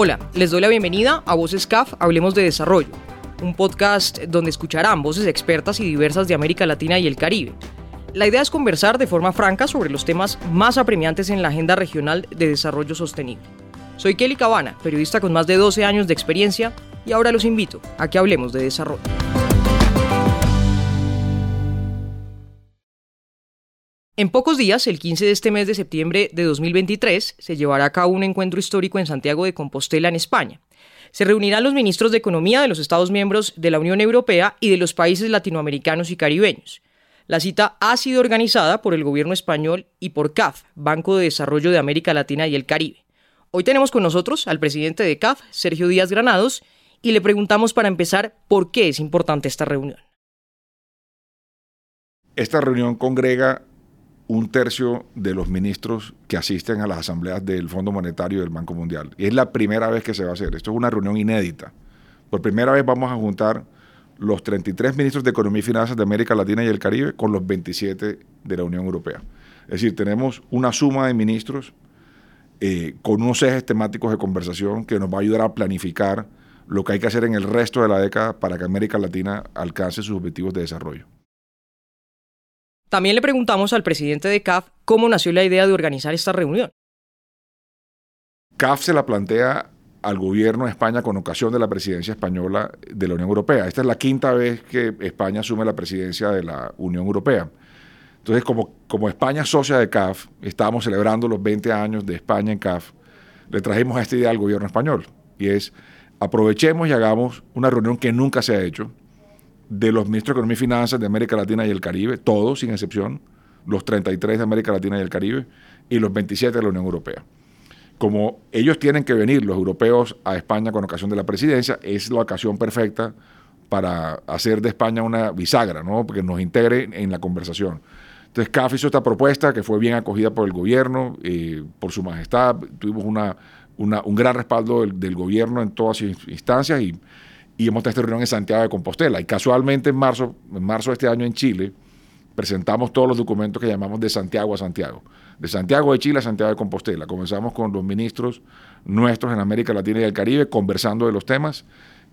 Hola, les doy la bienvenida a Voces CAF, Hablemos de Desarrollo, un podcast donde escucharán voces expertas y diversas de América Latina y el Caribe. La idea es conversar de forma franca sobre los temas más apremiantes en la agenda regional de desarrollo sostenible. Soy Kelly Cabana, periodista con más de 12 años de experiencia, y ahora los invito a que hablemos de desarrollo. En pocos días, el 15 de este mes de septiembre de 2023, se llevará a cabo un encuentro histórico en Santiago de Compostela, en España. Se reunirán los ministros de Economía de los Estados miembros de la Unión Europea y de los países latinoamericanos y caribeños. La cita ha sido organizada por el gobierno español y por CAF, Banco de Desarrollo de América Latina y el Caribe. Hoy tenemos con nosotros al presidente de CAF, Sergio Díaz Granados, y le preguntamos para empezar por qué es importante esta reunión. Esta reunión congrega un tercio de los ministros que asisten a las asambleas del Fondo Monetario y del Banco Mundial. Y es la primera vez que se va a hacer. Esto es una reunión inédita. Por primera vez vamos a juntar los 33 ministros de Economía y Finanzas de América Latina y el Caribe con los 27 de la Unión Europea. Es decir, tenemos una suma de ministros eh, con unos ejes temáticos de conversación que nos va a ayudar a planificar lo que hay que hacer en el resto de la década para que América Latina alcance sus objetivos de desarrollo. También le preguntamos al presidente de CAF cómo nació la idea de organizar esta reunión. CAF se la plantea al gobierno de España con ocasión de la presidencia española de la Unión Europea. Esta es la quinta vez que España asume la presidencia de la Unión Europea. Entonces, como, como España socia de CAF, estábamos celebrando los 20 años de España en CAF, le trajimos esta idea al gobierno español. Y es, aprovechemos y hagamos una reunión que nunca se ha hecho, de los ministros de Economía y Finanzas de América Latina y el Caribe, todos sin excepción, los 33 de América Latina y el Caribe y los 27 de la Unión Europea. Como ellos tienen que venir, los europeos, a España con ocasión de la presidencia, es la ocasión perfecta para hacer de España una bisagra, ¿no? porque nos integre en la conversación. Entonces, CAF hizo esta propuesta que fue bien acogida por el gobierno, eh, por su majestad. Tuvimos una, un gran respaldo del, del, gobierno en todas instancias y y hemos tenido esta reunión en Santiago de Compostela. Y casualmente en marzo, en marzo de este año en Chile, presentamos todos los documentos que llamamos de Santiago a Santiago. De Santiago de Chile a Santiago de Compostela. Comenzamos con los ministros nuestros en América Latina y el Caribe conversando de los temas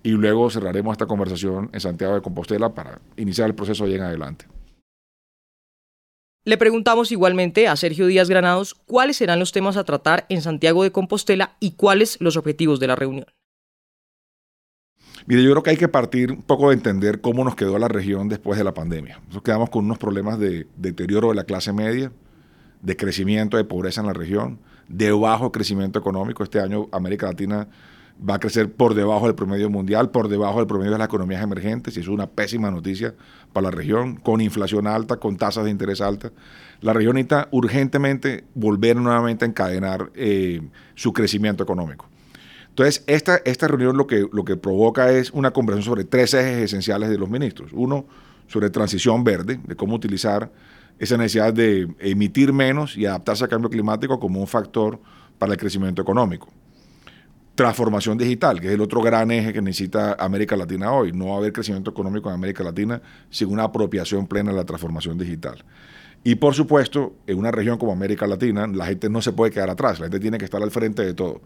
y luego cerraremos esta conversación en Santiago de Compostela para iniciar el proceso allí en adelante. Le preguntamos igualmente a Sergio Díaz Granados cuáles serán los temas a tratar en Santiago de Compostela y cuáles los objetivos de la reunión. Mire, yo creo que hay que partir un poco de entender cómo nos quedó la región después de la pandemia. Nos quedamos con unos problemas de deterioro de la clase media, de crecimiento de pobreza en la región, de bajo crecimiento económico. Este año América Latina va a crecer por debajo del promedio mundial, por debajo del promedio de las economías emergentes, y eso es una pésima noticia para la región, con inflación alta, con tasas de interés altas. La región necesita urgentemente volver nuevamente a encadenar eh, su crecimiento económico. Entonces, esta, esta reunión lo que, lo que provoca es una conversación sobre tres ejes esenciales de los ministros. Uno, sobre transición verde, de cómo utilizar esa necesidad de emitir menos y adaptarse al cambio climático como un factor para el crecimiento económico. Transformación digital, que es el otro gran eje que necesita América Latina hoy. No va a haber crecimiento económico en América Latina sin una apropiación plena de la transformación digital. Y por supuesto, en una región como América Latina, la gente no se puede quedar atrás, la gente tiene que estar al frente de todo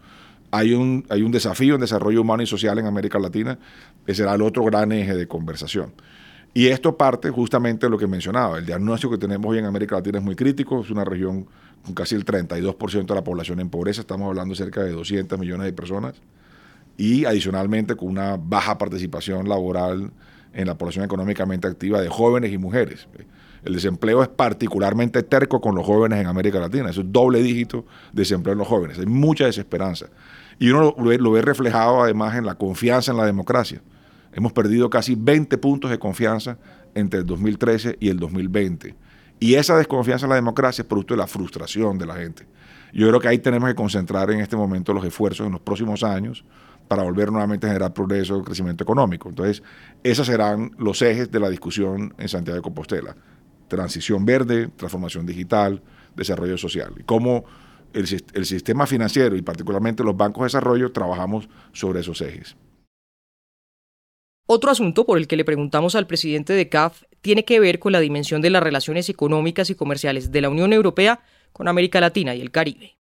hay un, hay un desafío en desarrollo humano y social en América Latina, que será el otro gran eje de conversación. Y esto parte justamente de lo que mencionaba. El diagnóstico que tenemos hoy en América Latina es muy crítico. Es una región con casi el 32% de la población en pobreza. Estamos hablando de cerca de 200 millones de personas. Y adicionalmente con una baja participación laboral en la población económicamente activa de jóvenes y mujeres. El desempleo es particularmente terco con los jóvenes en América Latina. Es un doble dígito de desempleo en los jóvenes. Hay mucha desesperanza. Y uno lo ve, reflejado además en la confianza en la democracia. Hemos perdido casi 20 puntos de confianza entre el 2013 y el 2020. Y esa desconfianza en la democracia es producto de la frustración de la gente. Yo creo que ahí tenemos que concentrar en este momento los esfuerzos en los próximos años para volver nuevamente a generar progreso crecimiento económico. Entonces, esos serán los ejes de la discusión en Santiago de Compostela transición verde, transformación digital, desarrollo social. Y cómo el, el sistema financiero y particularmente los bancos de desarrollo trabajamos sobre esos ejes. Otro asunto por el que le preguntamos al presidente de CAF tiene que ver con la dimensión de las relaciones económicas y comerciales de la Unión Europea con América Latina y el Caribe.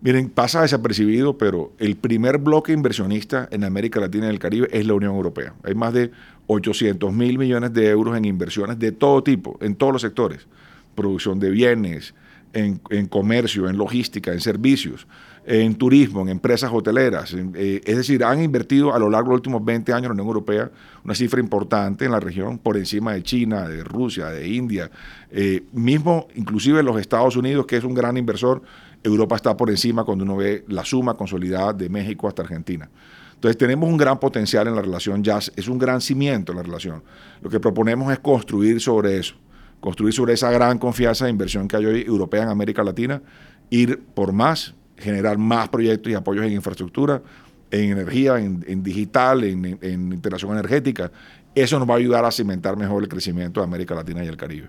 Miren, pasa desapercibido, pero el primer bloque inversionista en América Latina y el Caribe es la Unión Europea. Hay más de 800 mil millones de euros en inversiones de todo tipo, en todos los sectores. Producción de bienes, en, comercio, en logística, en servicios, en turismo, en empresas hoteleras. Eh, es decir, han invertido a lo largo de los últimos 20 años en la Unión Europea una cifra importante en la región, por encima de China, de Rusia, de India, eh, mismo inclusive los Estados Unidos, que es un gran inversor Europa está por encima cuando uno ve la suma consolidada de México hasta Argentina. Entonces tenemos un gran potencial en la relación jazz, es un gran cimiento en la relación. Lo que proponemos es construir sobre eso, construir sobre esa gran confianza de inversión que hay hoy europea en América Latina, ir por más, generar más proyectos y apoyos en infraestructura, en energía, en, digital, en, en integración energética. Eso nos va a ayudar a cimentar mejor el crecimiento de América Latina y el Caribe.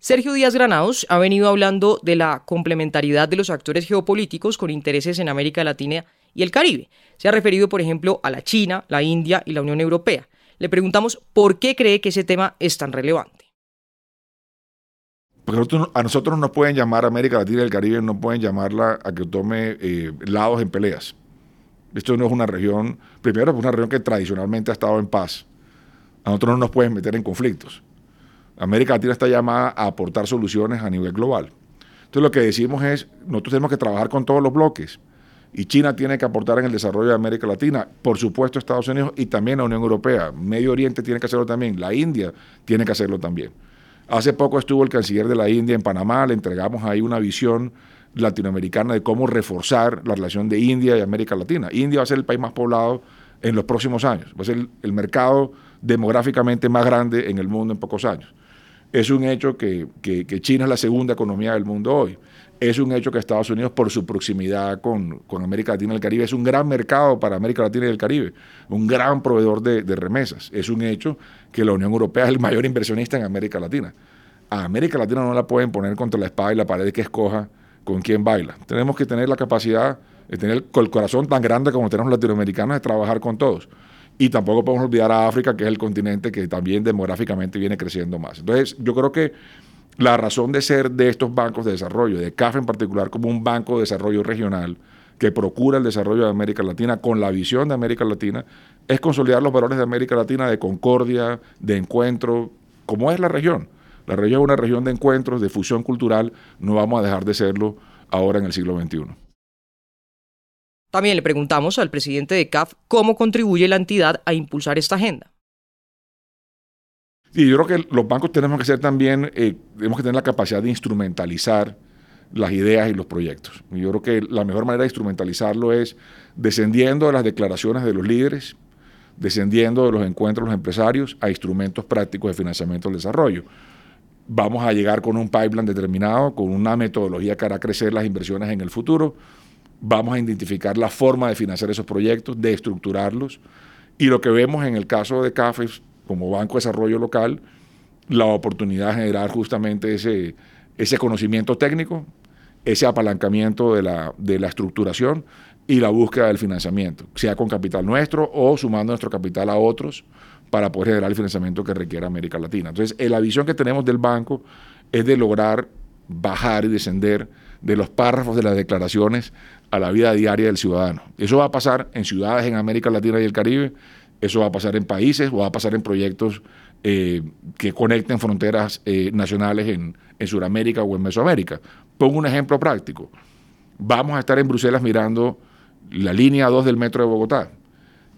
Sergio Díaz Granados ha venido hablando de la complementariedad de los actores geopolíticos con intereses en América Latina y el Caribe. Se ha referido, por ejemplo, a la China, la India y la Unión Europea. Le preguntamos por qué cree que ese tema es tan relevante. Porque a nosotros no nos pueden llamar América Latina y el Caribe, no pueden llamarla a que tome eh, lados en peleas. Esto no es una región, primero es una región que tradicionalmente ha estado en paz. A nosotros no nos pueden meter en conflictos. América Latina está llamada a aportar soluciones a nivel global. Entonces lo que decimos es, nosotros tenemos que trabajar con todos los bloques. Y China tiene que aportar en el desarrollo de América Latina, por supuesto Estados Unidos y también la Unión Europea. Medio Oriente tiene que hacerlo también, la India tiene que hacerlo también. Hace poco estuvo el canciller de la India en Panamá, le entregamos ahí una visión latinoamericana de cómo reforzar la relación de India y América Latina. India va a ser el país más poblado en los próximos años, va a ser el mercado demográficamente más grande en el mundo en pocos años. Es un hecho que, China es la segunda economía del mundo hoy. Es un hecho que Estados Unidos, por su proximidad con, América Latina y el Caribe, es un gran mercado para América Latina y el Caribe, un gran proveedor de, remesas. Es un hecho que la Unión Europea es el mayor inversionista en América Latina. A América Latina no la pueden poner contra la espada y la pared que escoja con quién baila. Tenemos que tener la capacidad tener el corazón tan grande como tenemos los latinoamericanos de trabajar con todos. Y tampoco podemos olvidar a África, que es el continente que también demográficamente viene creciendo más. Entonces, yo creo que la razón de ser de estos bancos de desarrollo, de CAF en particular, como un banco de desarrollo regional que procura el desarrollo de América Latina con la visión de América Latina, es consolidar los valores de América Latina de concordia, de encuentro, como es la región. La región es una región de encuentros, de fusión cultural, no vamos a dejar de serlo ahora en el siglo XXI. También le preguntamos al presidente de CAF cómo contribuye la entidad a impulsar esta agenda. Y yo creo que los bancos tenemos que ser también, eh, tenemos que tener la capacidad de instrumentalizar las ideas y los proyectos. Yo creo que la mejor manera de instrumentalizarlo es descendiendo de las declaraciones de los líderes, descendiendo de los encuentros de los empresarios a instrumentos prácticos de financiamiento del desarrollo. Vamos a llegar con un pipeline determinado, con una metodología que hará crecer las inversiones en el futuro vamos a identificar la forma de financiar esos proyectos, de estructurarlos. Y lo que vemos en el caso de CAFES como Banco de Desarrollo Local, la oportunidad de generar justamente ese, ese conocimiento técnico, ese apalancamiento de la, de la estructuración y la búsqueda del financiamiento, sea con capital nuestro o sumando nuestro capital a otros para poder generar el financiamiento que requiere América Latina. Entonces, eh, la visión que tenemos del banco es de lograr bajar y descender de los párrafos de las declaraciones a la vida diaria del ciudadano. Eso va a pasar en ciudades en América Latina y el Caribe, eso va a pasar en países o va a pasar en proyectos eh, que conecten fronteras eh, nacionales en, en Sudamérica o en Mesoamérica. Pongo un ejemplo práctico. Vamos a estar en Bruselas mirando la línea 2 del metro de Bogotá.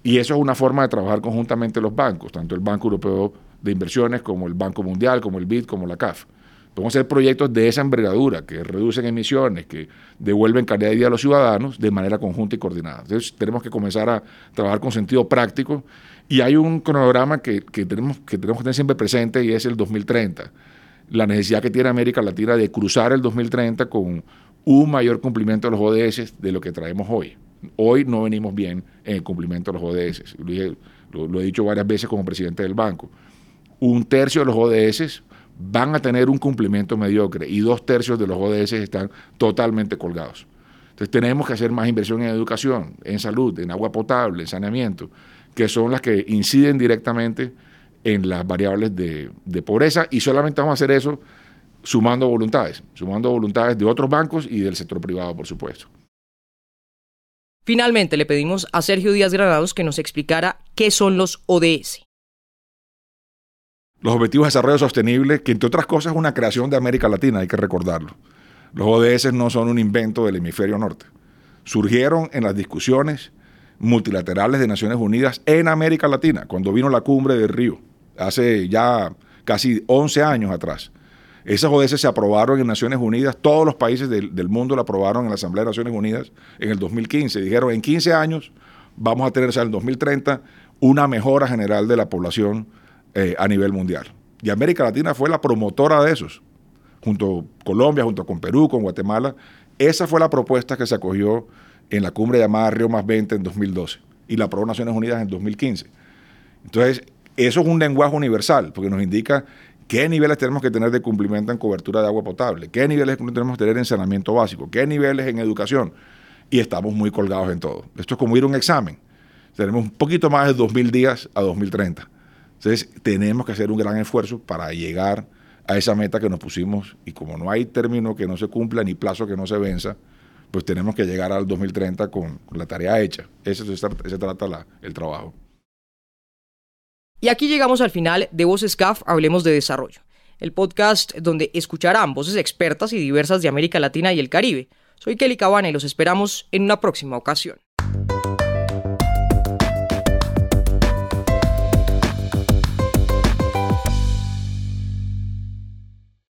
Y eso es una forma de trabajar conjuntamente los bancos, tanto el Banco Europeo de Inversiones como el Banco Mundial, como el BID, como la CAF. Podemos hacer proyectos de esa envergadura, que reducen emisiones, que devuelven calidad de vida a los ciudadanos de manera conjunta y coordinada. Entonces tenemos que comenzar a trabajar con sentido práctico y hay un cronograma que, tenemos, que tenemos que tener siempre presente y es el 2030. La necesidad que tiene América Latina de cruzar el 2030 con un mayor cumplimiento de los ODS de lo que traemos hoy. Hoy no venimos bien en el cumplimiento de los ODS. Lo, lo he dicho varias veces como presidente del banco. Un tercio de los ODS van a tener un cumplimiento mediocre y dos tercios de los ODS están totalmente colgados. Entonces tenemos que hacer más inversión en educación, en salud, en agua potable, en saneamiento, que son las que inciden directamente en las variables de, pobreza y solamente vamos a hacer eso sumando voluntades, sumando voluntades de otros bancos y del sector privado, por supuesto. Finalmente, le pedimos a Sergio Díaz Granados que nos explicara qué son los ODS. Los Objetivos de Desarrollo Sostenible, que entre otras cosas es una creación de América Latina, hay que recordarlo. Los ODS no son un invento del hemisferio norte. Surgieron en las discusiones multilaterales de Naciones Unidas en América Latina, cuando vino la cumbre de Río, hace ya casi 11 años atrás. Esas ODS se aprobaron en Naciones Unidas, todos los países del, mundo la aprobaron en la Asamblea de Naciones Unidas en el 2015. Dijeron, en 15 años vamos a tener, o sea, en el 2030, una mejora general de la población eh, a nivel mundial. Y América Latina fue la promotora de esos, junto a Colombia, junto con Perú, con Guatemala. Esa fue la propuesta que se acogió en la cumbre llamada Río más 20 en 2012 y la aprobó Naciones Unidas en 2015. Entonces, eso es un lenguaje universal, porque nos indica qué niveles tenemos que tener de cumplimiento en cobertura de agua potable, qué niveles tenemos que tener en saneamiento básico, qué niveles en educación. Y estamos muy colgados en todo. Esto es como ir a un examen. Tenemos un poquito más de 2.000 días a 2030. Entonces, tenemos que hacer un gran esfuerzo para llegar a esa meta que nos pusimos y como no hay término que no se cumpla ni plazo que no se venza, pues tenemos que llegar al 2030 con, la tarea hecha. Ese, se trata el trabajo. Y aquí llegamos al final de Voces CAF, Hablemos de Desarrollo, el podcast donde escucharán voces expertas y diversas de América Latina y el Caribe. Soy Kelly Cabana y los esperamos en una próxima ocasión.